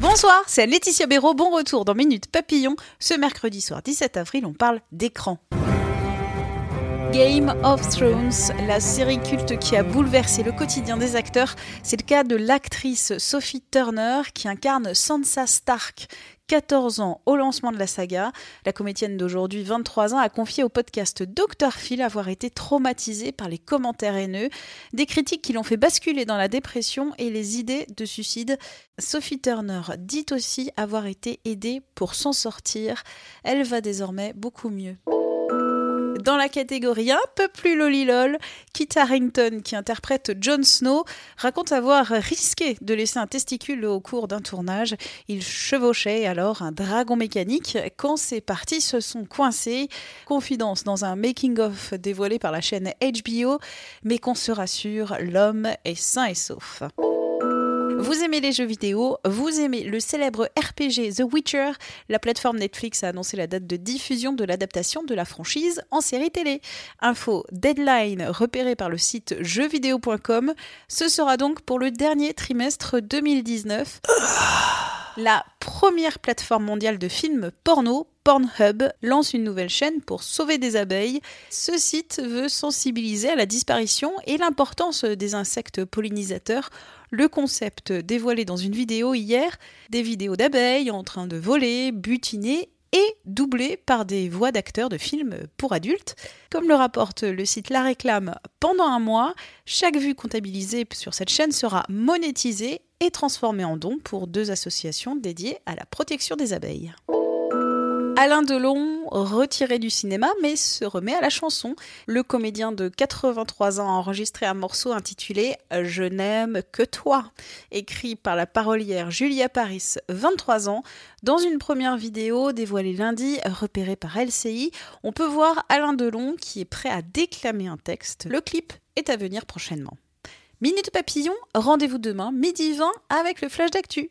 Bonsoir, c'est Laetitia Béraud. Bon retour dans Minute Papillon. Ce mercredi soir 17 avril, on parle d'écran. Game of Thrones, la série culte qui a bouleversé le quotidien des acteurs, c'est le cas de l'actrice Sophie Turner qui incarne Sansa Stark. 14 ans au lancement de la saga, la comédienne d'aujourd'hui, 23 ans, a confié au podcast Dr Phil avoir été traumatisée par les commentaires haineux, des critiques qui l'ont fait basculer dans la dépression et les idées de suicide. Sophie Turner dit aussi avoir été aidée pour s'en sortir. Elle va désormais beaucoup mieux. Dans la catégorie un peu plus lolilol, Kit Harrington, qui interprète Jon Snow, raconte avoir risqué de laisser un testicule au cours d'un tournage. Il chevauchait alors un dragon mécanique quand ses parties se sont coincées. Confidence dans un making-of dévoilé par la chaîne HBO, mais qu'on se rassure, l'homme est sain et sauf. Vous aimez les jeux vidéo, vous aimez le célèbre RPG The Witcher, la plateforme Netflix a annoncé la date de diffusion de l'adaptation de la franchise en série télé. Info deadline repérée par le site jeuxvideo.com, ce sera donc pour le dernier trimestre 2019. La première plateforme mondiale de films porno, Pornhub, lance une nouvelle chaîne pour sauver des abeilles. Ce site veut sensibiliser à la disparition et l'importance des insectes pollinisateurs. Le concept dévoilé dans une vidéo hier, des vidéos d'abeilles en train de voler, butiner et doublé par des voix d'acteurs de films pour adultes. Comme le rapporte le site La Réclame, pendant un mois, chaque vue comptabilisée sur cette chaîne sera monétisée et transformée en don pour deux associations dédiées à la protection des abeilles. Alain Delon, retiré du cinéma, mais se remet à la chanson. Le comédien de 83 ans a enregistré un morceau intitulé Je n'aime que toi, écrit par la parolière Julia Paris, 23 ans. Dans une première vidéo dévoilée lundi, repérée par LCI, on peut voir Alain Delon qui est prêt à déclamer un texte. Le clip est à venir prochainement. Minute Papillon, rendez-vous demain, midi 20, avec le flash d'actu.